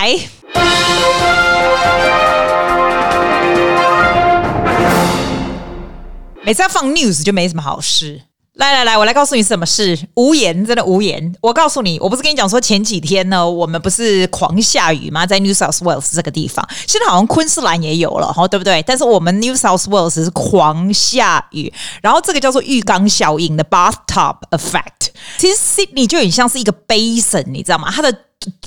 来。每次要放 news 就没什么好事。来来来，我来告诉你什么事。无言，真的无言。我告诉你，我不是跟你讲说前几天呢，我们不是狂下雨吗？在 New South Wales 这个地方，现在好像昆士兰也有了，哈，对不对？但是我们 New South Wales 是狂下雨，然后这个叫做浴缸效应的 bathtub effect。其实 Sydney 就很像是一个 basin，你知道吗？它的。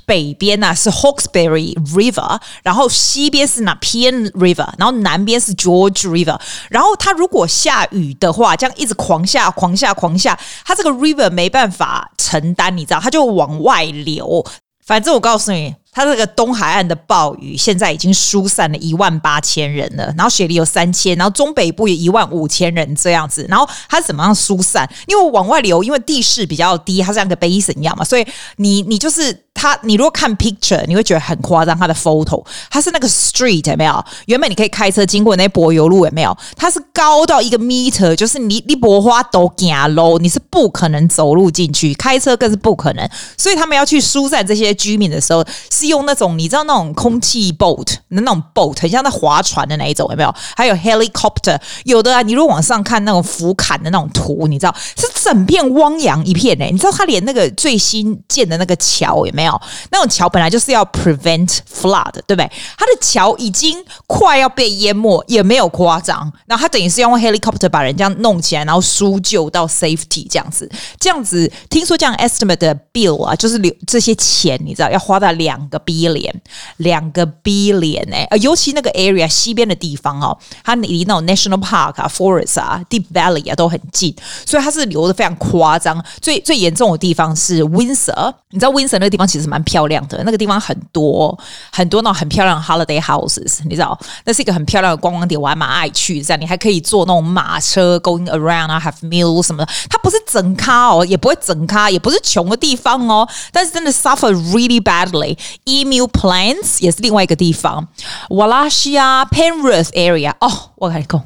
北边呢、啊、是 Hawkesbury River，然后西边是哪 Pian River，然后南边是 George River。然后它如果下雨的话，这样一直狂下、狂下、狂下，它这个 River 没办法承担，你知道，它就往外流。反正我告诉你。它这个东海岸的暴雨现在已经疏散了一万八千人了，然后雪梨有三千，然后中北部有一万五千人这样子。然后它怎么样疏散？因为往外流，因为地势比较低，它像个 basin 一样嘛，所以你你就是它，你如果看 picture，你会觉得很夸张。它的 photo，它是那个 street 有没有？原本你可以开车经过那柏油路有没有？它是高到一个 meter，就是你你柏花都低 low，，你是不可能走路进去，开车更是不可能。所以他们要去疏散这些居民的时候。是用那种你知道那种空气 boat 那种 boat 很像在划船的那一种有没有？还有 helicopter 有的啊，你如果往上看那种俯瞰的那种图，你知道是整片汪洋一片哎、欸，你知道他连那个最新建的那个桥有没有？那种桥本来就是要 prevent flood 对不对？他的桥已经快要被淹没，也没有夸张。然后他等于是用 helicopter 把人家弄起来，然后输救到 safety 这样子，这样子听说这样 estimate 的 bill 啊，就是留这些钱，你知道要花到两。个 billion，两个 billion 哎、欸，呃，尤其那个 area 西边的地方哦，它离那种 national park 啊、forest 啊、deep valley 啊都很近，所以它是流的非常夸张。最最严重的地方是 Windsor，你知道 Windsor 那个地方其实蛮漂亮的，那个地方很多很多那种很漂亮的 holiday houses，你知道，那是一个很漂亮的观光点，我还蛮爱去。这样你还可以坐那种马车 going around 啊，have meals 什么的。它不是整咖哦，也不会整咖，也不是穷的地方哦，但是真的 suffer really badly。Emu Plains 也是另外一个地方，Wallachia Penrith area 哦，我跟你讲，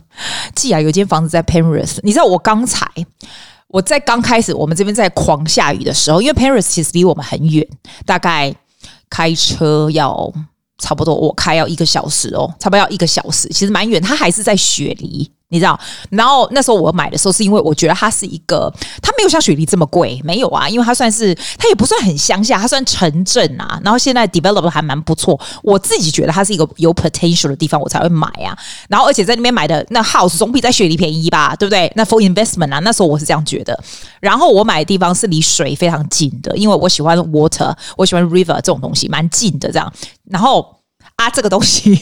既然有间房子在 Penrith，你知道我刚才我在刚开始我们这边在狂下雨的时候，因为 Penrith 其实离我们很远，大概开车要差不多我开要一个小时哦，差不多要一个小时，其实蛮远，它还是在雪梨。你知道，然后那时候我买的时候，是因为我觉得它是一个，它没有像雪梨这么贵，没有啊，因为它算是，它也不算很乡下，它算城镇啊。然后现在 develop 还蛮不错，我自己觉得它是一个有 potential 的地方，我才会买啊。然后而且在那边买的那 house 总比在雪梨便宜吧，对不对？那 for investment 啊，那时候我是这样觉得。然后我买的地方是离水非常近的，因为我喜欢 water，我喜欢 river 这种东西，蛮近的这样。然后。啊，这个东西，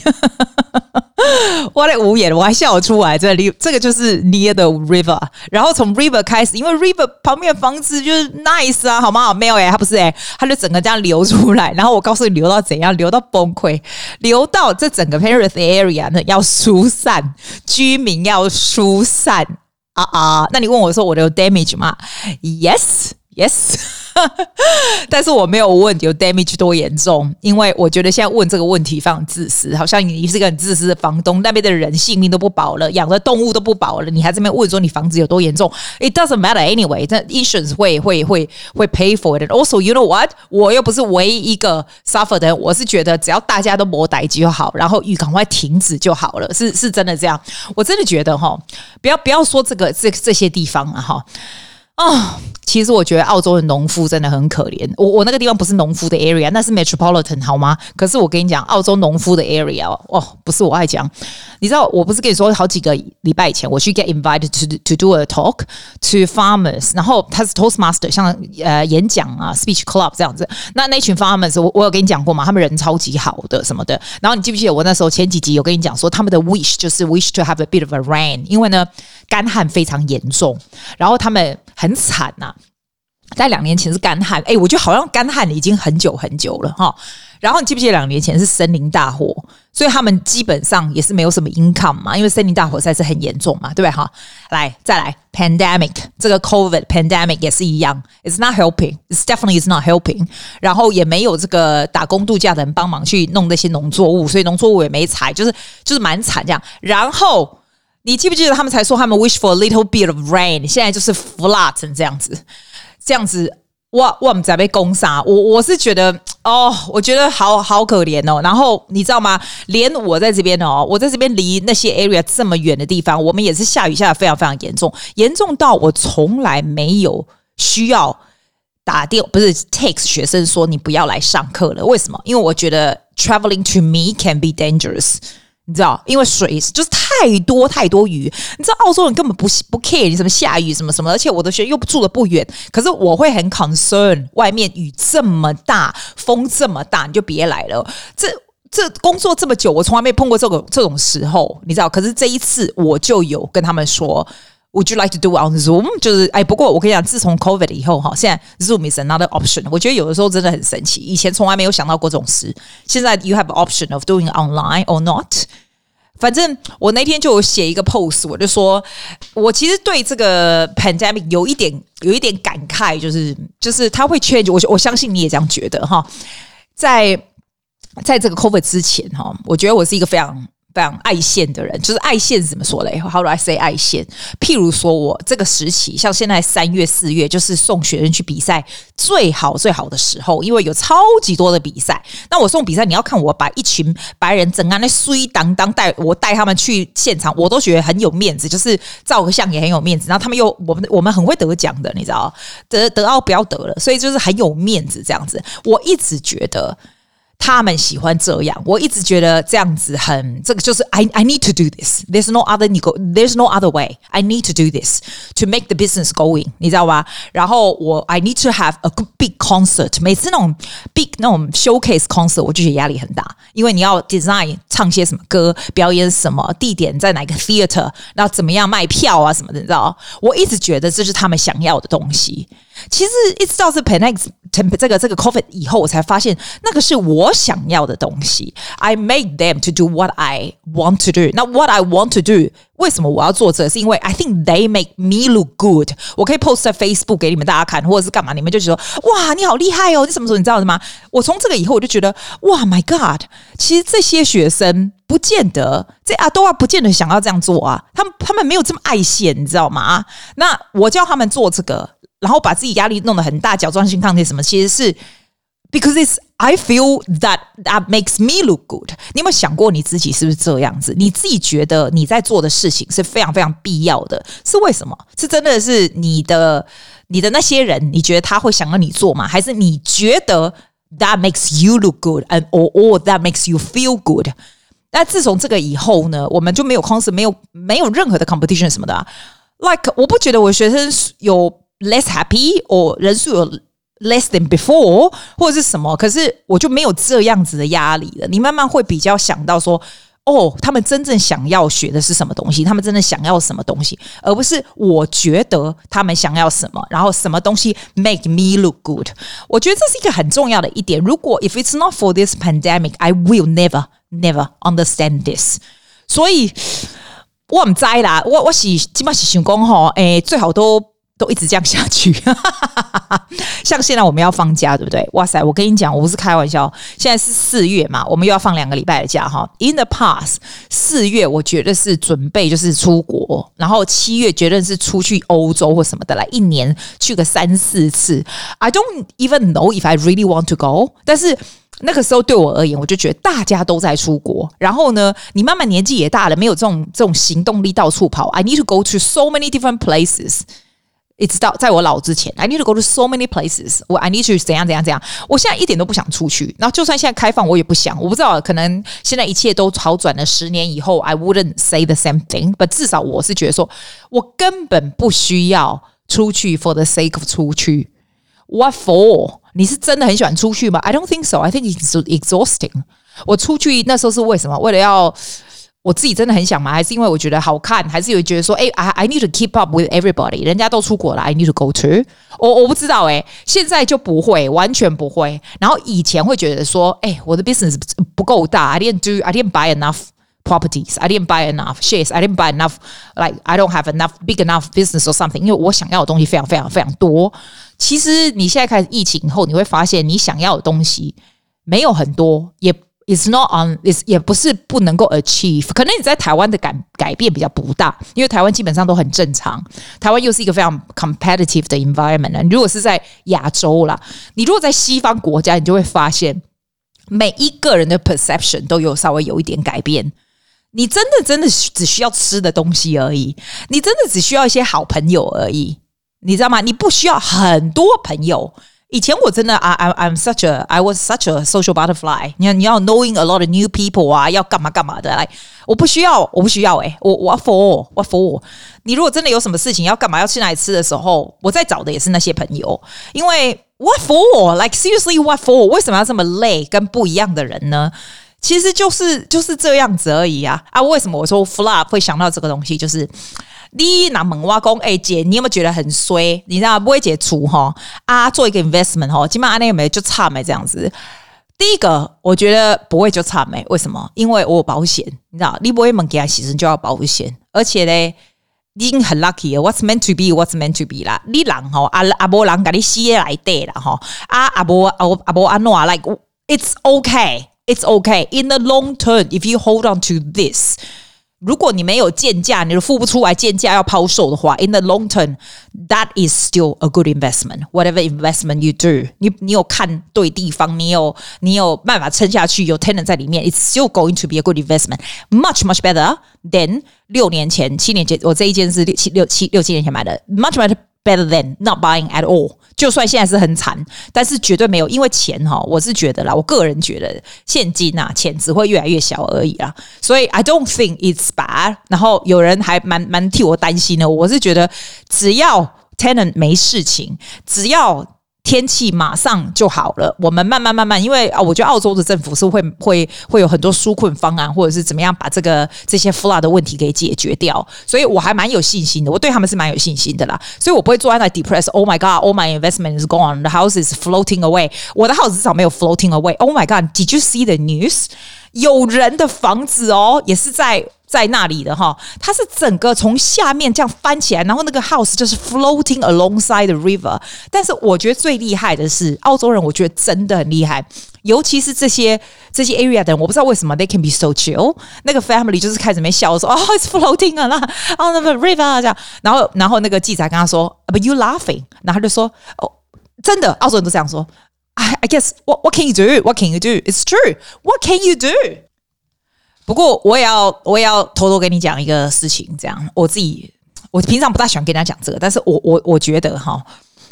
我的无言，我还笑出来。这里，这个就是 near the river，然后从 river 开始，因为 river 旁边的房子就是 nice 啊，好吗？没有诶，它不是诶，它就整个这样流出来。然后我告诉你，流到怎样？流到崩溃，流到这整个 Penrith area 呢要疏散，居民要疏散啊啊！那你问我说我的有 damage 吗？Yes。Yes，但是我没有问有 damage 多严重，因为我觉得现在问这个问题非常自私，好像你是一个很自私的房东，那边的人性命都不保了，养的动物都不保了，你还这边问说你房子有多严重？It doesn't matter anyway，这 insurance 会会会会 pay for it。Also, you know what？我又不是唯一一个 suffer 的人，我是觉得只要大家都莫待就好，然后雨赶快停止就好了，是是真的这样。我真的觉得哈，不要不要说这个这这些地方啊哈。啊、哦，其实我觉得澳洲的农夫真的很可怜。我我那个地方不是农夫的 area，那是 metropolitan 好吗？可是我跟你讲，澳洲农夫的 area 哦，不是我爱讲。你知道，我不是跟你说好几个礼拜前我去 get invited to to do a talk to farmers，然后他是 Toastmaster，像呃演讲啊 speech club 这样子。那那群 farmers，我我有跟你讲过嘛，他们人超级好的什么的。然后你记不记得我那时候前几集有跟你讲说，他们的 wish 就是 wish to have a bit of a rain，因为呢干旱非常严重，然后他们。很惨呐、在两年前是干旱，哎，我觉得好像干旱已经很久很久了哈。然后你记不记得两年前是森林大火，所以他们基本上也是没有什么 income 嘛，因为森林大火实在是很严重嘛，对不对哈？来，再来，pandemic 这个 COVID pandemic 也是一样，it's not helping，it's definitely is not helping。然后也没有这个打工度假的人帮忙去弄那些农作物，所以农作物也没采，就是就是蛮惨这样。然后。你记不记得他们才说他们 wish for a little bit of rain，现在就是 flood 成这样子，这样子我我们在被攻杀，我我是觉得哦，我觉得好好可怜哦。然后你知道吗？连我在这边哦，我在这边离那些 area 这么远的地方，我们也是下雨下得非常非常严重，严重到我从来没有需要打电不是 text 学生说你不要来上课了。为什么？因为我觉得 traveling to me can be dangerous。你知道，因为水就是太多太多雨，你知道澳洲人根本不不 care 你什么下雨什么什么，而且我的学又住的不远，可是我会很 concern，外面雨这么大，风这么大，你就别来了。这这工作这么久，我从来没碰过这种这种时候，你知道？可是这一次我就有跟他们说，Would you like to do on Zoom？就是哎，不过我跟你讲，自从 COVID 以后哈，现在 Zoom is another option。我觉得有的时候真的很神奇，以前从来没有想到过这种事，现在 you have option of doing online or not。反正我那天就写一个 post，我就说，我其实对这个 pandemic 有一点有一点感慨，就是就是他会 change，我我相信你也这样觉得哈，在在这个 COVID 之前哈，我觉得我是一个非常。非常爱现的人，就是爱现怎么说嘞？How do I say 爱现？譬如说我这个时期，像现在三月四月，就是送学生去比赛最好最好的时候，因为有超级多的比赛。那我送比赛，你要看我把一群白人整啊那衰当当带我带他们去现场，我都觉得很有面子，就是照个相也很有面子。然后他们又我们我们很会得奖的，你知道，得得奥不要得了，所以就是很有面子这样子。我一直觉得。他们喜欢这样，我一直觉得这样子很，这个就是 I I need to do this. There's no other There's no other way. I need to do this to make the business going，你知道吧？然后我 I need to have a big concert。每次那种 big 那种 showcase concert，我就觉得压力很大，因为你要 design 唱些什么歌，表演什么，地点在哪个 theater，然后怎么样卖票啊什么的，你知道？我一直觉得这是他们想要的东西。其实一直到这 这个这个 COVID 以后，我才发现那个是我想要的东西。I make them to do what I want to do。那 what I want to do，为什么我要做这？是因为 I think they make me look good。我可以 post 在 Facebook 给你们大家看，或者是干嘛？你们就觉得哇，你好厉害哦！你什么时候你知道的吗？我从这个以后，我就觉得哇，My God！其实这些学生不见得这啊都啊不见得想要这样做啊。他们他们没有这么爱现，你知道吗？那我叫他们做这个。然后把自己压力弄得很大，甲状腺亢进什么，其实是 because it's I feel that that makes me look good。你有没有想过你自己是不是这样子？你自己觉得你在做的事情是非常非常必要的，是为什么？是真的是你的你的那些人，你觉得他会想要你做吗？还是你觉得 that makes you look good and or or that makes you feel good？那自从这个以后呢，我们就没有 concert，没有没有任何的 competition 什么的啊。Like 我不觉得我学生有。Less happy or 人数有 less than before 或者是什么，可是我就没有这样子的压力了。你慢慢会比较想到说，哦，他们真正想要学的是什么东西？他们真的想要什么东西？而不是我觉得他们想要什么，然后什么东西 make me look good。我觉得这是一个很重要的一点。如果 if it's not for this pandemic, I will never never understand this。所以我唔知啦，我我是基本上是想讲吼，诶，最好都。都一直这样下去，像现在我们要放假，对不对？哇塞，我跟你讲，我不是开玩笑。现在是四月嘛，我们又要放两个礼拜的假哈。In the past，四月我觉得是准备就是出国，然后七月绝对是出去欧洲或什么的，来一年去个三四次。I don't even know if I really want to go。但是那个时候对我而言，我就觉得大家都在出国，然后呢，你慢慢年纪也大了，没有这种这种行动力到处跑。I need to go to so many different places。一直到在我老之前，I need to go to so many places。我 I need to 怎样怎样怎样。我现在一点都不想出去。然后就算现在开放，我也不想。我不知道，可能现在一切都好转了。十年以后，I wouldn't say the same thing。But 至少我是觉得说，我根本不需要出去 for the sake of 出去。What for？你是真的很喜欢出去吗？I don't think so。I think it's exhausting。我出去那时候是为什么？为了要。我自己真的很想买，还是因为我觉得好看，还是有觉得说，哎，I I need to keep up with everybody，人家都出国了，I need to go to。我我不知道，哎，现在就不会，完全不会。然后以前会觉得说，哎，我的 business 不够大，I didn't do，I didn't buy enough properties，I didn't buy enough shares，I didn't buy enough，like I don't have enough big enough business or something。因为我想要的东西非常非常非常多。其实你现在开始疫情以后，你会发现你想要的东西没有很多，也。It's not on, it's 也不是不能够 achieve。可能你在台湾的改改变比较不大，因为台湾基本上都很正常。台湾又是一个非常 competitive 的 environment。如果是在亚洲啦，你如果在西方国家，你就会发现每一个人的 perception 都有稍微有一点改变。你真的真的只需要吃的东西而已，你真的只需要一些好朋友而已，你知道吗？你不需要很多朋友。以前我真的，I I I'm such a I was such a social butterfly。你要你要 knowing a lot of new people 啊，要干嘛干嘛的。来，我不需要，我不需要、欸。诶，我我 for 我 for。你如果真的有什么事情要干嘛要去哪里吃的时候，我在找的也是那些朋友。因为 what for？Like seriously what for？为什么要这么累？跟不一样的人呢？其实就是就是这样子而已啊啊！为什么我说 flop 会想到这个东西？就是。第一，拿门挖工，哎姐，你有没有觉得很衰？你知道不会解除哈啊，做一个 investment 哈，起码安尼有没有就差没这样子。第一个，我觉得不会就差没，为什么？因为我有保险，你知道，你不会门给他牺牲就要保险，而且呢，已经很 lucky 了。What's meant to be，What's meant to be 啦。你人哈阿阿波人给你死来对了哈啊阿波阿阿波阿诺 like it's okay，it's okay in the long term if you hold on to this。如果你没有鉴价，你都付不出来鉴价要抛售的话，in the long term，that is still a good investment. Whatever investment you do，你你有看对地方，你有你有办法撑下去，有 tenant 在里面，it's still going to be a good investment. Much much better than 六年前、七年前，我这一间是六七六七六七年前买的，much better better than not buying at all. 就算现在是很惨，但是绝对没有，因为钱哈，我是觉得啦，我个人觉得现金呐，钱只会越来越小而已啦，所以 I don't think it's bad。然后有人还蛮蛮替我担心的，我是觉得只要 tenant 没事情，只要。天气马上就好了，我们慢慢慢慢，因为啊，我觉得澳洲的政府是会会会有很多纾困方案，或者是怎么样把这个这些 flood 的问题给解决掉，所以我还蛮有信心的，我对他们是蛮有信心的啦，所以我不会坐在那 depress。Oh my god, all my investment is gone, the house is floating away。我的 house 至少没有 floating away。Oh my god, did you see the news？有人的房子哦，也是在。在那里的哈，它是整个从下面这样翻起来，然后那个 house 就是 floating alongside the river。但是我觉得最厉害的是澳洲人，我觉得真的很厉害，尤其是这些这些 area 的人，我不知道为什么 they can be so chill。那个 family 就是开始没笑说，哦，it's floating 啊，哦，那个 river 这样。然后然后那个记者跟他说，but you laughing？然后他就说，哦，真的，澳洲人都这样说。I I guess what what can you do? What can you do? It's true. What can you do? 不过我也要我也要偷偷跟你讲一个事情，这样我自己我平常不大喜欢跟人家讲这个，但是我我我觉得哈，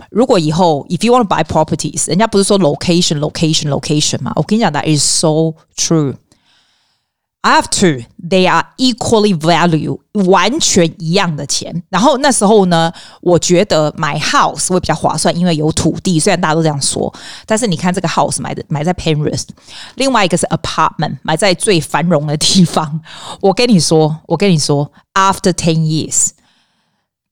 如果以后 if you want to buy properties，人家不是说 location location location 吗？我跟你讲，that is so true。I have two. They are equally value，完全一样的钱。然后那时候呢，我觉得买 house 会比较划算，因为有土地。虽然大家都这样说，但是你看这个 house 买的买在 Penrith，另外一个是 apartment 买在最繁荣的地方。我跟你说，我跟你说，after ten years。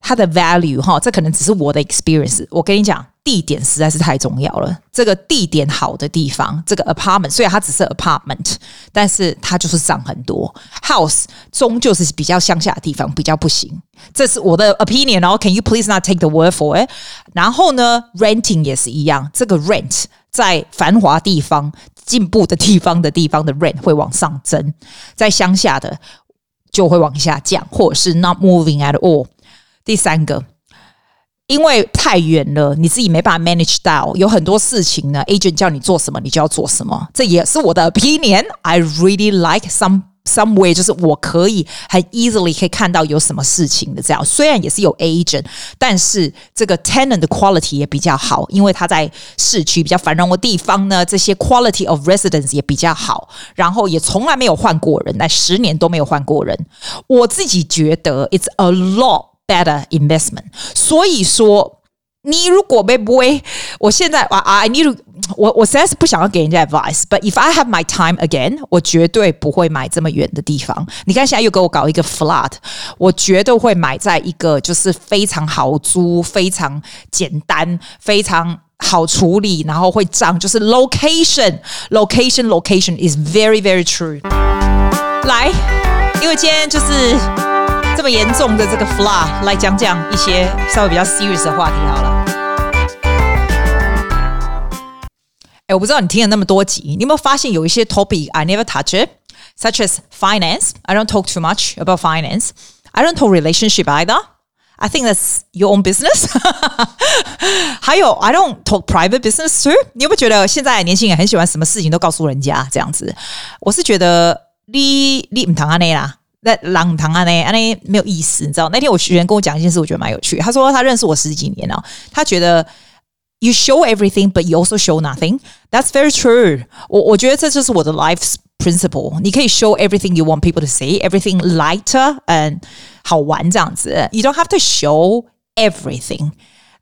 它的 value 哈，这可能只是我的 experience。我跟你讲，地点实在是太重要了。这个地点好的地方，这个 apartment 虽然它只是 apartment，但是它就是涨很多。House 终究是比较乡下的地方，比较不行。这是我的 opinion。然后 Can you please not take the word for it？然后呢，renting 也是一样。这个 rent 在繁华地方、进步的地方的地方的 rent 会往上增，在乡下的就会往下降，或者是 not moving at all。第三个，因为太远了，你自己没办法 manage 到，有很多事情呢，agent 叫你做什么，你就要做什么。这也是我的 opinion。I really like some some way，就是我可以很 easily 可以看到有什么事情的这样。虽然也是有 agent，但是这个 tenant 的 quality 也比较好，因为他在市区比较繁荣的地方呢，这些 quality of residence 也比较好。然后也从来没有换过人，那十年都没有换过人。我自己觉得 it's a lot。Better investment，所以说你如果会不会，我现在啊，I need to，我我实在是不想要给人家 advice，but if I have my time again，我绝对不会买这么远的地方。你看现在又给我搞一个 flood，我绝对会买在一个就是非常好租、非常简单、非常好处理，然后会涨，就是 location，location，location is very very true。来，因为今天就是。这么严重的这个 flaw，来讲讲一些稍微比较 serious 的话题好了。哎，我不知道你听了那么多集，你有没有发现有一些 topic I never touch it，such as finance. I don't talk too much about finance. I don't talk relationship either. I think that's your own business. 还有，I don't talk private business too. 你有没有觉得现在年轻人很喜欢什么事情都告诉人家这样子？我是觉得你你唔谈安内啦，那朗谈安内安内没有意思，你知道？那天我学员跟我讲一件事，我觉得蛮有趣。他说他认识我十几年了，他觉得。You show everything, but you also show nothing. That's very true. 我我觉得这就是我的 life principle. 你可以 show everything you want people to see, everything lighter and 好玩这样子。You don't have to show everything.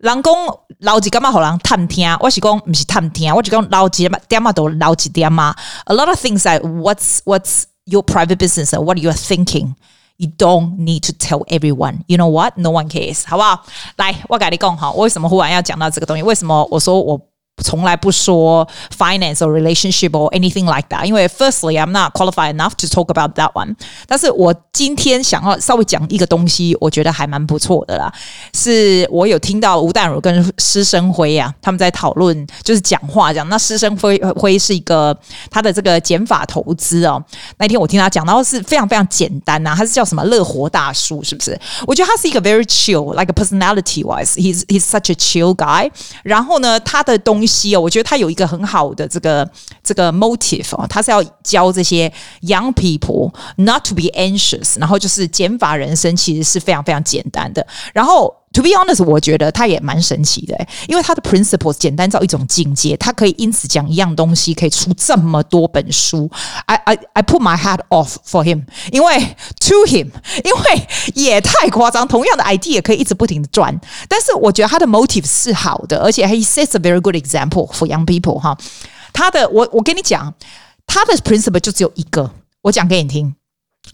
人讲老几干嘛好人探听？我是讲不是探听，我是讲老子点嘛都老几点嘛。A lot of things like what's what's your private business and what are you thinking? You don't need to tell everyone. You know what? No one cares. 好不好？来，我跟你讲哈，为什么忽然要讲到这个东西？为什么我说我？ 从来不说 finance or relationship or anything like that，因为 firstly I'm not qualified enough to talk about that one。但是我今天想要稍微讲一个东西，我觉得还蛮不错的啦。是我有听到吴淡如跟施升辉啊，他们在讨论，就是讲话讲。那施升辉辉是一个他的这个减法投资哦。那天我听他讲到是非常非常简单呐、啊，他是叫什么乐活大叔，是不是？我觉得他是一个 very chill，like a personality wise，he's he's such a chill guy。然后呢，他的东西。 西哦我觉得他有一个很好的这个这个 motive 啊，他是要教这些 young people not to be anxious，然后就是减法人生其实是非常非常简单的。然后 to be honest，我觉得他也蛮神奇的，因为他的 principles 简单到一种境界，他可以因此讲一样东西可以出这么多本书。I I I put my hat off for him，因为 to him，因为也太夸张，同样的 idea 可以一直不停的转，但是我觉得他的 motive 是好的，而且 he sets a very good example for young people 哈。他的我我跟你讲，他的 principle 就只有一个，我讲给你听。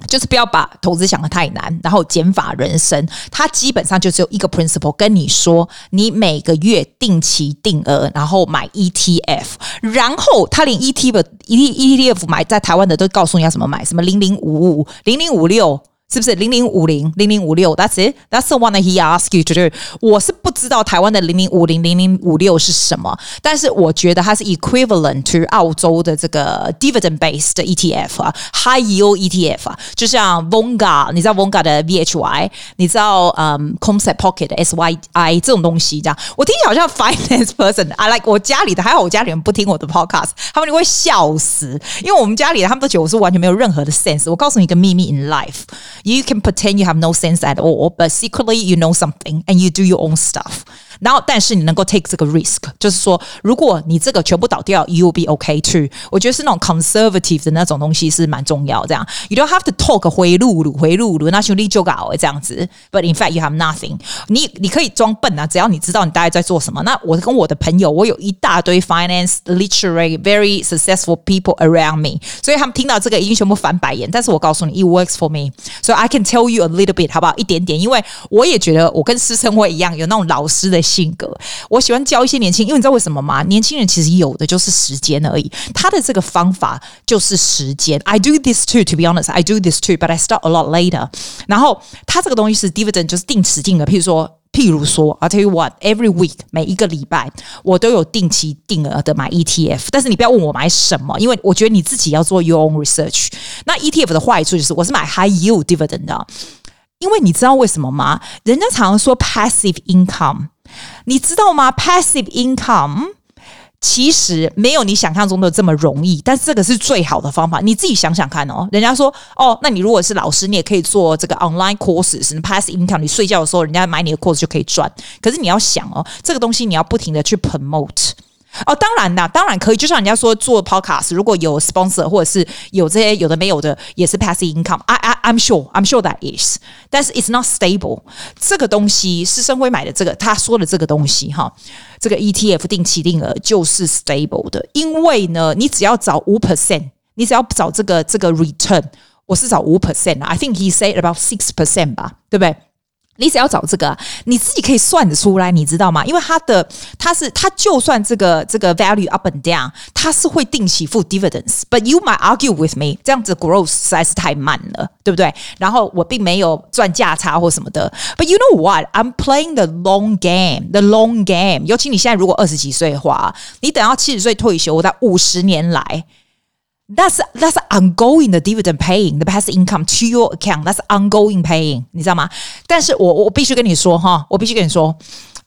就是不要把投资想得太难，然后减法人生，它基本上就只有一个 principle，跟你说，你每个月定期定额，然后买 ETF，然后他连 ETF ETF 买在台湾的都告诉你要怎么买，什么零零五五、零零五六。是不是零零五零零零五六？That's it. That's the one that he asked you to do. 我是不知道台湾的零零五零零零五六是什么，但是我觉得它是 equivalent to 澳洲的这个 dividend based ETF 啊，high yield ETF 啊，就像 Vonga，你知道 Vonga 的 VHY，你知道嗯、Concept Pocket SYI 这种东西，这样我听起来好像 finance person。I like 我家里的还好，我家里人不听我的 podcast，他们就会笑死，因为我们家里的他们都觉得我是完全没有任何的 sense。我告诉你一个秘密 in life。You can pretend you have no sense at all, but secretly you know something and you do your own stuff. 然后，但是你能够 take 这个 risk，就是说，如果你这个全部倒掉，you will be okay too。我觉得是那种 conservative 的那种东西是蛮重要。这样，you don't have to talk 回路路回路路，那兄弟就搞这样子。But in fact, you have nothing 你。你你可以装笨啊，只要你知道你大概在做什么。那我跟我的朋友，我有一大堆 finance literary very successful people around me，所以他们听到这个已经全部翻白眼。但是我告诉你，it works for me，所以 I can tell you a little bit，好不好？一点点，因为我也觉得我跟师生会一样，有那种老师的。性格，我喜欢教一些年轻，因为你知道为什么吗？年轻人其实有的就是时间而已，他的这个方法就是时间。I do this too, to be honest, I do this too, but I start a lot later。然后他这个东西是 dividend，就是定时定额。譬如说，譬如说，I tell you what, every week 每一个礼拜我都有定期定额的买 ETF。但是你不要问我买什么，因为我觉得你自己要做 your own research。那 ETF 的坏处就是我是买 high yield dividend 的，因为你知道为什么吗？人家常常说 passive income。你知道吗？Passive income 其实没有你想象中的这么容易，但是这个是最好的方法。你自己想想看哦。人家说哦，那你如果是老师，你也可以做这个 online courses pass income 你睡觉的时候，人家买你的 course 就可以赚。可是你要想哦，这个东西你要不停的去 promote。哦，当然啦，当然可以。就像人家说做 podcast，如果有 sponsor 或者是有这些有的没有的，也是 passive income。I I I'm sure I'm sure that is，但是 it's not stable。这个东西是生辉买的这个，他说的这个东西哈，这个 ETF 定期定额就是 stable 的，因为呢，你只要找五 percent，你只要找这个这个 return，我是找五 percent，I think he said about six percent 吧，对不对？你只要找这个，你自己可以算得出来，你知道吗？因为它的它是它就算这个这个 value up and down，它是会定期付 dividends。But you might argue with me，这样子 growth 实在是太慢了，对不对？然后我并没有赚价差或什么的。But you know what？I'm playing the long game，the long game。尤其你现在如果二十几岁的话，你等到七十岁退休，我在五十年来。That's that's ongoing the dividend paying the passive income to your account. That's ongoing paying，你知道吗？但是我我必须跟你说哈，我必须跟你说，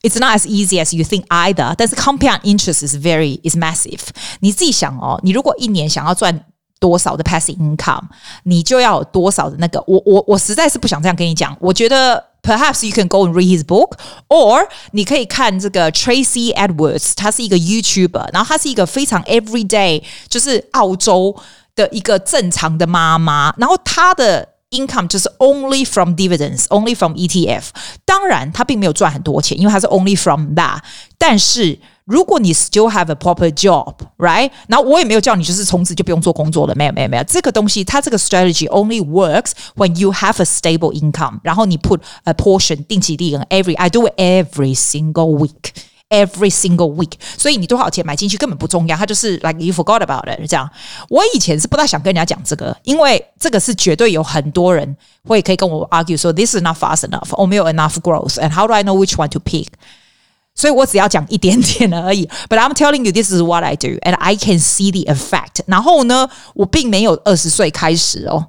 It's not as easy as you think either. 但是 compound interest is very is massive。你自己想哦，你如果一年想要赚多少的 passive income，你就要有多少的那个。我我我实在是不想这样跟你讲。我觉得。 Perhaps you can go and read his book, or 你可以看这个 Tracy Edwards，他是一个 YouTuber，然后他是一个非常 everyday，就是澳洲的一个正常的妈妈，然后他的 income 就是 only from dividends，only from ETF。当然，他并没有赚很多钱，因为他是 only from that，但是。 如果你 still have a proper job，right？然后我也没有叫你就是从此就不用做工作了，没有没有没有，这个东西它这个 strategy only works when you have a stable income。然后你 put a portion 定期利润 every I do it every single week，every single week。所以你多少钱买进去根本不重要，它就是 like you forgot about it 这样。我以前是不大想跟人家讲这个，因为这个是绝对有很多人会可以跟我 argue 说 this is not fast enough，我没有 enough growth，and how do I know which one to pick？ 所以我只要讲一点点而已，But I'm telling you this is what I do and I can see the effect。然后呢，我并没有二十岁开始哦。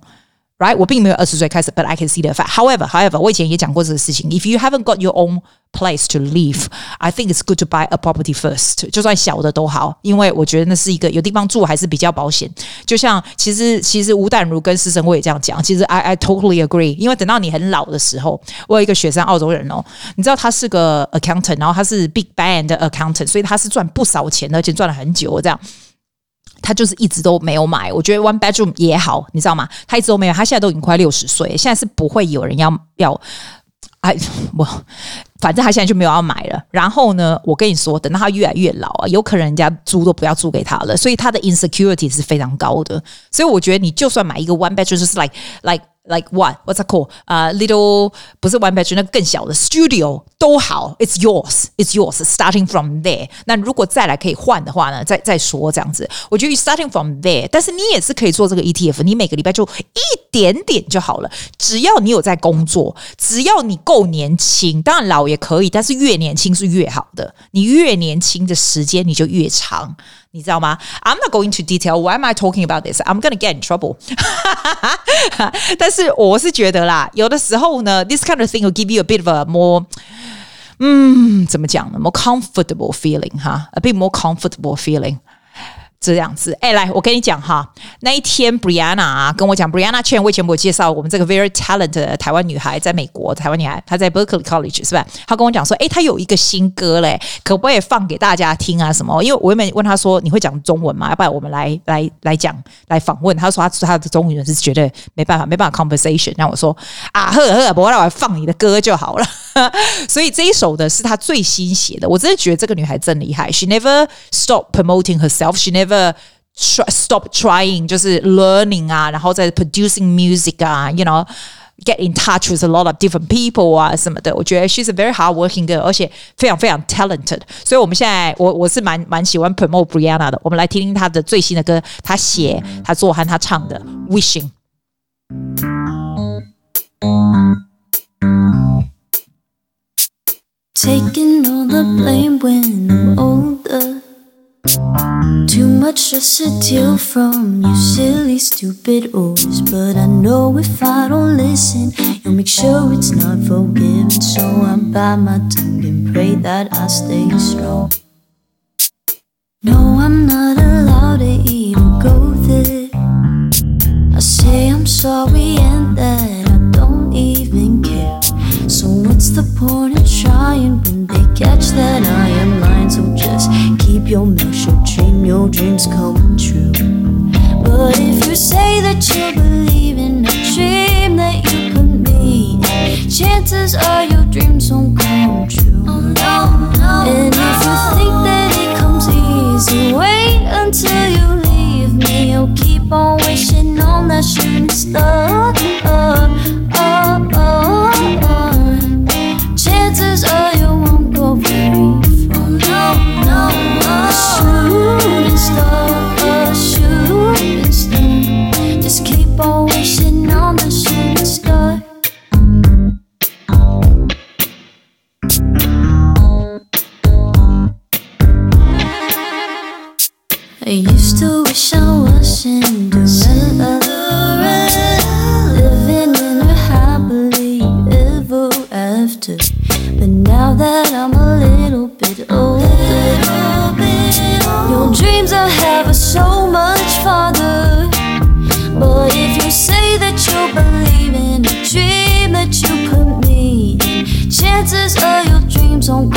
Right，我并没有二十岁开始，but I can see the fact. However, however，我以前也讲过这个事情。If you haven't got your own place to live, I think it's good to buy a property first。就算小的都好，因为我觉得那是一个有地方住还是比较保险。就像其实其实吴淡如跟施生我也这样讲。其实 I I totally agree。因为等到你很老的时候，我有一个学生澳洲人哦，你知道他是个 accountant，然后他是 big band accountant，所以他是赚不少钱，而且赚了很久这样。他就是一直都没有买，我觉得 one bedroom 也好，你知道吗？他一直都没有，他现在都已经快六十岁，现在是不会有人要要，哎，我反正他现在就没有要买了。然后呢，我跟你说，等到他越来越老啊，有可能人家租都不要租给他了，所以他的 insecurity 是非常高的。所以我觉得你就算买一个 one bedroom，就是 like like。Like what? What's that called? uh,，little 不是 one bedroom，那更小的 studio 都好，It's yours, It's yours. Starting from there. 那如果再来可以换的话呢？再再说这样子，我觉得 starting from there，但是你也是可以做这个 ETF，你每个礼拜就一点点就好了。只要你有在工作，只要你够年轻，当然老也可以，但是越年轻是越好的。你越年轻的时间你就越长。你知道吗？I'm not going to detail. Why am I talking about this? I'm gonna get in trouble. 但是我是觉得啦，有的时候呢，this kind of thing will give you a bit of a more，嗯，怎么讲呢？more comfortable feeling 哈，a bit more comfortable feeling。 这样子，哎，来，我跟你讲哈，那一天 Brianna 啊跟我讲，Brianna Chen 我以前我介绍我们这个 very talented 的台湾女孩，在美国，台湾女孩，她在 Berkeley College 是吧？她跟我讲说，哎，她有一个新歌嘞，可不可以放给大家听啊？什么？因为我原本问她说，你会讲中文吗？要不然我们来来来讲来访问。她说她她的中文是绝对没办法没办法 conversation。然后我说啊呵呵，不过来放你的歌就好了。所以这一首的是她最新写的，我真的觉得这个女孩真厉害。She never stop promoting herself. She never try, stop trying，就是 learning 啊，然后在 producing music 啊，you know get in touch with a lot of different people 啊什么的。我觉得 she's a very hardworking girl，而且非常非常 talented。所以我们现在我我是蛮蛮喜欢 promote Brianna 的。我们来听听她的最新的歌，她写、她做和她唱的 Wishing。Taking all the blame when I'm older. Too much stress to deal from you silly stupid always But I know if I don't listen You'll make sure it's not forgiven. So I bite my tongue and pray that I stay strong. No, I'm not allowed to even go there. I say I'm sorry and that I don't even care So what's the point in trying when they catch that I am lying So just keep your mouth shut, dream your dreams come true. But if you say that you believe in a dream that you could meet, chances are your dreams won't come true. Oh, no, no, and if you think that it comes easy, wait until you leave on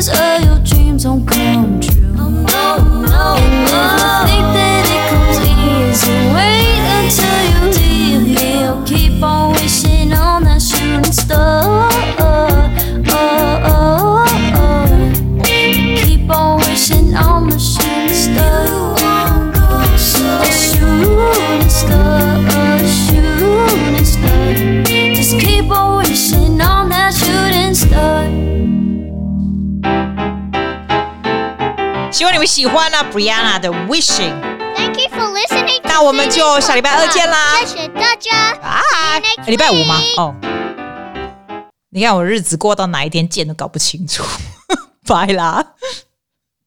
Cause all your dreams don't come. 喜欢了 Brianna 的 Wishing。Thank you for listening。那我们就下礼拜二见啦！谢谢大家。啊，礼拜五吗？哦，你看我日子过到哪一天见都搞不清楚，拜啦。